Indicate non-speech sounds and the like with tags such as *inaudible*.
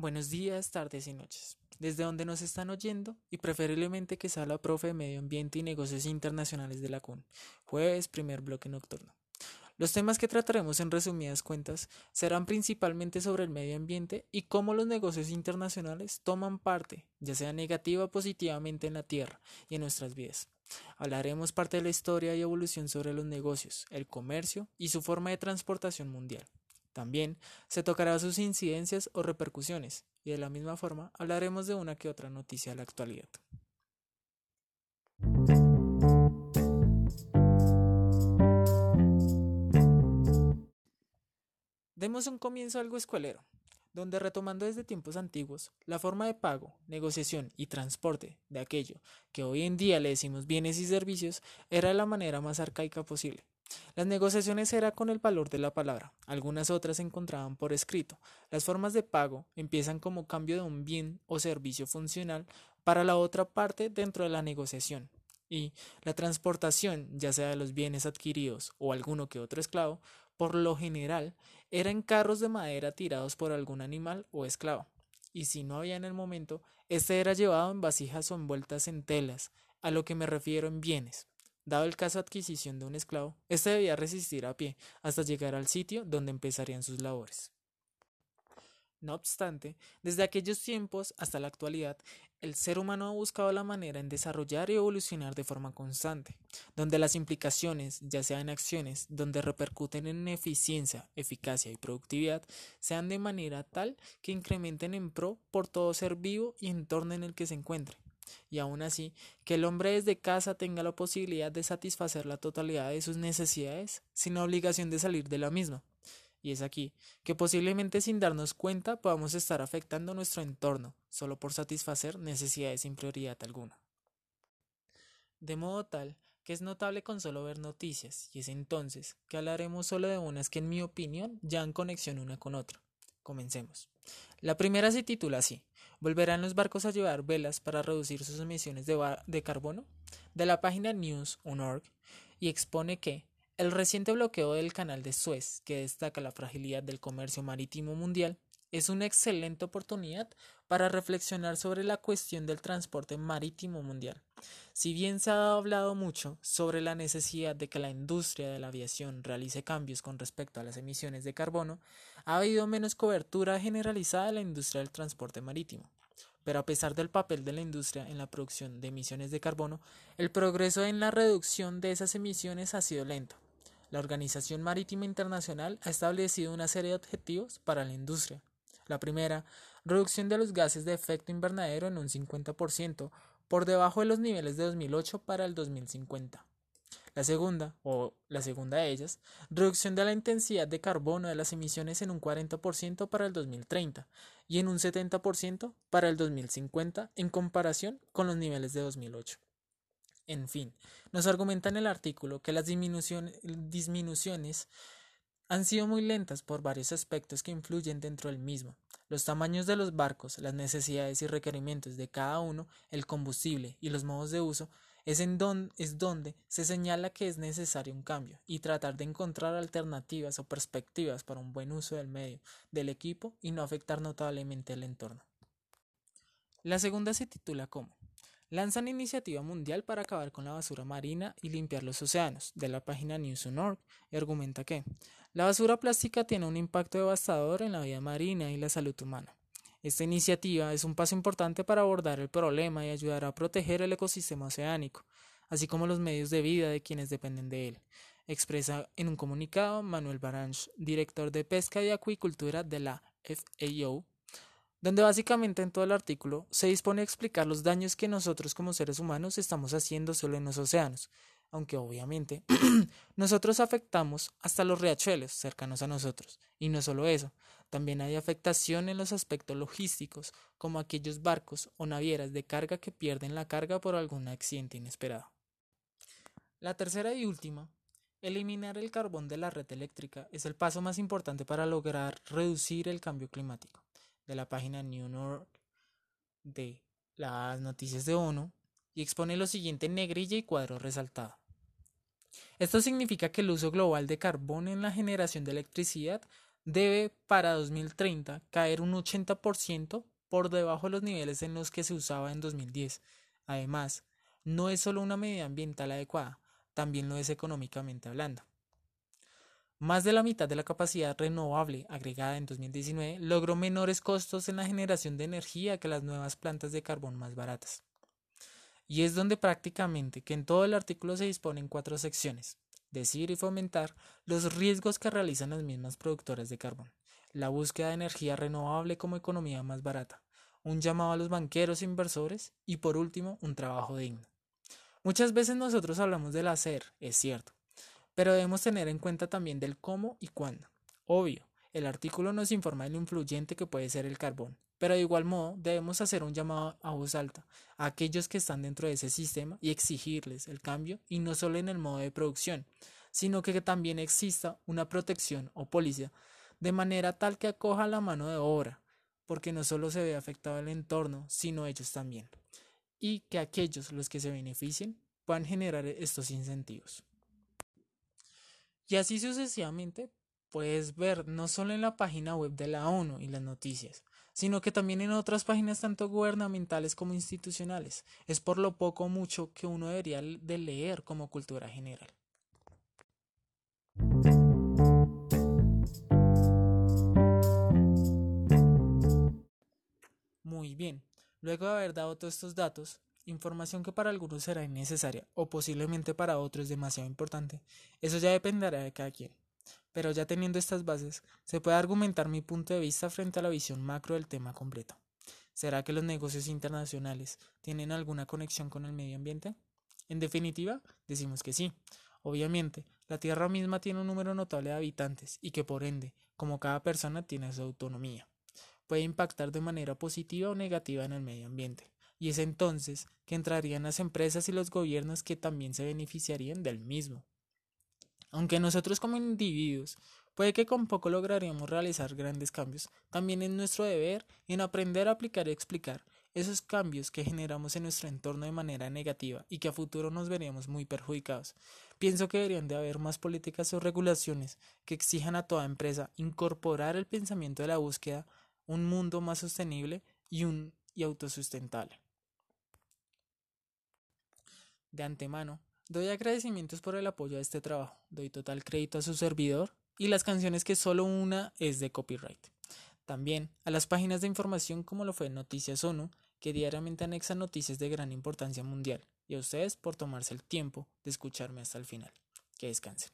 Buenos días, tardes y noches. Desde donde nos están oyendo y preferiblemente que sea la profe de Medio Ambiente y Negocios Internacionales de la CUN. Jueves, primer bloque nocturno. Los temas que trataremos en resumidas cuentas serán principalmente sobre el medio ambiente y cómo los negocios internacionales toman parte, ya sea negativa o positivamente en la Tierra y en nuestras vidas. Hablaremos parte de la historia y evolución sobre los negocios, el comercio y su forma de transportación mundial. También se tocará sus incidencias o repercusiones, y de la misma forma hablaremos de una que otra noticia de la actualidad. Demos un comienzo algo escuelero, donde retomando desde tiempos antiguos, la forma de pago, negociación y transporte de aquello que hoy en día le decimos bienes y servicios era la manera más arcaica posible. Las negociaciones eran con el valor de la palabra, algunas otras se encontraban por escrito. Las formas de pago empiezan como cambio de un bien o servicio funcional para la otra parte dentro de la negociación. Y la transportación, ya sea de los bienes adquiridos o alguno que otro esclavo, por lo general era en carros de madera tirados por algún animal o esclavo. Y si no había en el momento, este era llevado en vasijas o envueltas en telas, a lo que me refiero en bienes. Dado el caso de adquisición de un esclavo, éste debía resistir a pie hasta llegar al sitio donde empezarían sus labores. No obstante, desde aquellos tiempos hasta la actualidad, el ser humano ha buscado la manera en desarrollar y evolucionar de forma constante, donde las implicaciones, ya sean en acciones, donde repercuten en eficiencia, eficacia y productividad, sean de manera tal que incrementen en pro por todo ser vivo y entorno en el que se encuentre y aún así que el hombre desde casa tenga la posibilidad de satisfacer la totalidad de sus necesidades sin la obligación de salir de la misma. Y es aquí que posiblemente sin darnos cuenta podamos estar afectando nuestro entorno solo por satisfacer necesidades sin prioridad alguna. De modo tal que es notable con solo ver noticias, y es entonces que hablaremos solo de unas que en mi opinión ya han conexión una con otra. Comencemos. La primera se titula así, ¿Volverán los barcos a llevar velas para reducir sus emisiones de, carbono? De la página news.org y expone que el reciente bloqueo del canal de Suez, que destaca la fragilidad del comercio marítimo mundial, es una excelente oportunidad para reflexionar sobre la cuestión del transporte marítimo mundial. Si bien se ha hablado mucho sobre la necesidad de que la industria de la aviación realice cambios con respecto a las emisiones de carbono, ha habido menos cobertura generalizada de la industria del transporte marítimo. Pero a pesar del papel de la industria en la producción de emisiones de carbono, el progreso en la reducción de esas emisiones ha sido lento. La Organización Marítima Internacional ha establecido una serie de objetivos para la industria, la primera, reducción de los gases de efecto invernadero en un 50%, por debajo de los niveles de 2008 para el 2050. La segunda, o la segunda de ellas, reducción de la intensidad de carbono de las emisiones en un 40% para el 2030 y en un 70% para el 2050 en comparación con los niveles de 2008. En fin, nos argumenta en el artículo que las disminuciones han sido muy lentas por varios aspectos que influyen dentro del mismo. Los tamaños de los barcos, las necesidades y requerimientos de cada uno, el combustible y los modos de uso, es, en es donde se señala que es necesario un cambio y tratar de encontrar alternativas o perspectivas para un buen uso del medio, del equipo y no afectar notablemente el entorno. La segunda se titula como lanzan iniciativa mundial para acabar con la basura marina y limpiar los océanos, de la página News.org, y argumenta que la basura plástica tiene un impacto devastador en la vida marina y la salud humana. Esta iniciativa es un paso importante para abordar el problema y ayudar a proteger el ecosistema oceánico, así como los medios de vida de quienes dependen de él, expresa en un comunicado Manuel Baranch, director de Pesca y Acuicultura de la FAO, donde básicamente en todo el artículo se dispone a explicar los daños que nosotros como seres humanos estamos haciendo solo en los océanos, aunque obviamente *clears throat* nosotros afectamos hasta los riachuelos cercanos a nosotros. Y no solo eso, también hay afectación en los aspectos logísticos, como aquellos barcos o navieras de carga que pierden la carga por algún accidente inesperado. La tercera y última, eliminar el carbón de la red eléctrica es el paso más importante para lograr reducir el cambio climático de la página New York de las noticias de ONU y expone lo siguiente en negrilla y cuadro resaltado. Esto significa que el uso global de carbón en la generación de electricidad debe para 2030 caer un 80% por debajo de los niveles en los que se usaba en 2010. Además, no es solo una medida ambiental adecuada, también lo es económicamente hablando. Más de la mitad de la capacidad renovable agregada en 2019 logró menores costos en la generación de energía que las nuevas plantas de carbón más baratas. Y es donde prácticamente que en todo el artículo se disponen cuatro secciones. Decir y fomentar los riesgos que realizan las mismas productoras de carbón. La búsqueda de energía renovable como economía más barata. Un llamado a los banqueros e inversores. Y por último, un trabajo digno. Muchas veces nosotros hablamos del hacer, es cierto, pero debemos tener en cuenta también del cómo y cuándo. Obvio, el artículo nos informa de lo influyente que puede ser el carbón, pero de igual modo debemos hacer un llamado a voz alta a aquellos que están dentro de ese sistema y exigirles el cambio y no solo en el modo de producción, sino que también exista una protección o policía de manera tal que acoja la mano de obra, porque no solo se ve afectado el entorno, sino ellos también y que aquellos los que se beneficien puedan generar estos incentivos. Y así sucesivamente puedes ver no solo en la página web de la ONU y las noticias, sino que también en otras páginas tanto gubernamentales como institucionales. Es por lo poco o mucho que uno debería de leer como cultura general. Muy bien, Luego de haber dado todos estos datos, información que para algunos será innecesaria o posiblemente para otros demasiado importante, eso ya dependerá de cada quien. Pero ya teniendo estas bases, se puede argumentar mi punto de vista frente a la visión macro del tema completo. ¿Será que los negocios internacionales tienen alguna conexión con el medio ambiente? En definitiva, decimos que sí. Obviamente, la Tierra misma tiene un número notable de habitantes y que por ende, como cada persona tiene su autonomía puede impactar de manera positiva o negativa en el medio ambiente. Y es entonces que entrarían las empresas y los gobiernos que también se beneficiarían del mismo. Aunque nosotros como individuos puede que con poco lograríamos realizar grandes cambios, también es nuestro deber en aprender a aplicar y explicar esos cambios que generamos en nuestro entorno de manera negativa y que a futuro nos veríamos muy perjudicados. Pienso que deberían de haber más políticas o regulaciones que exijan a toda empresa incorporar el pensamiento de la búsqueda un mundo más sostenible y, un, y autosustentable. De antemano, doy agradecimientos por el apoyo a este trabajo, doy total crédito a su servidor y las canciones que solo una es de copyright. También a las páginas de información como lo fue Noticias ONU, que diariamente anexan noticias de gran importancia mundial, y a ustedes por tomarse el tiempo de escucharme hasta el final. Que descansen.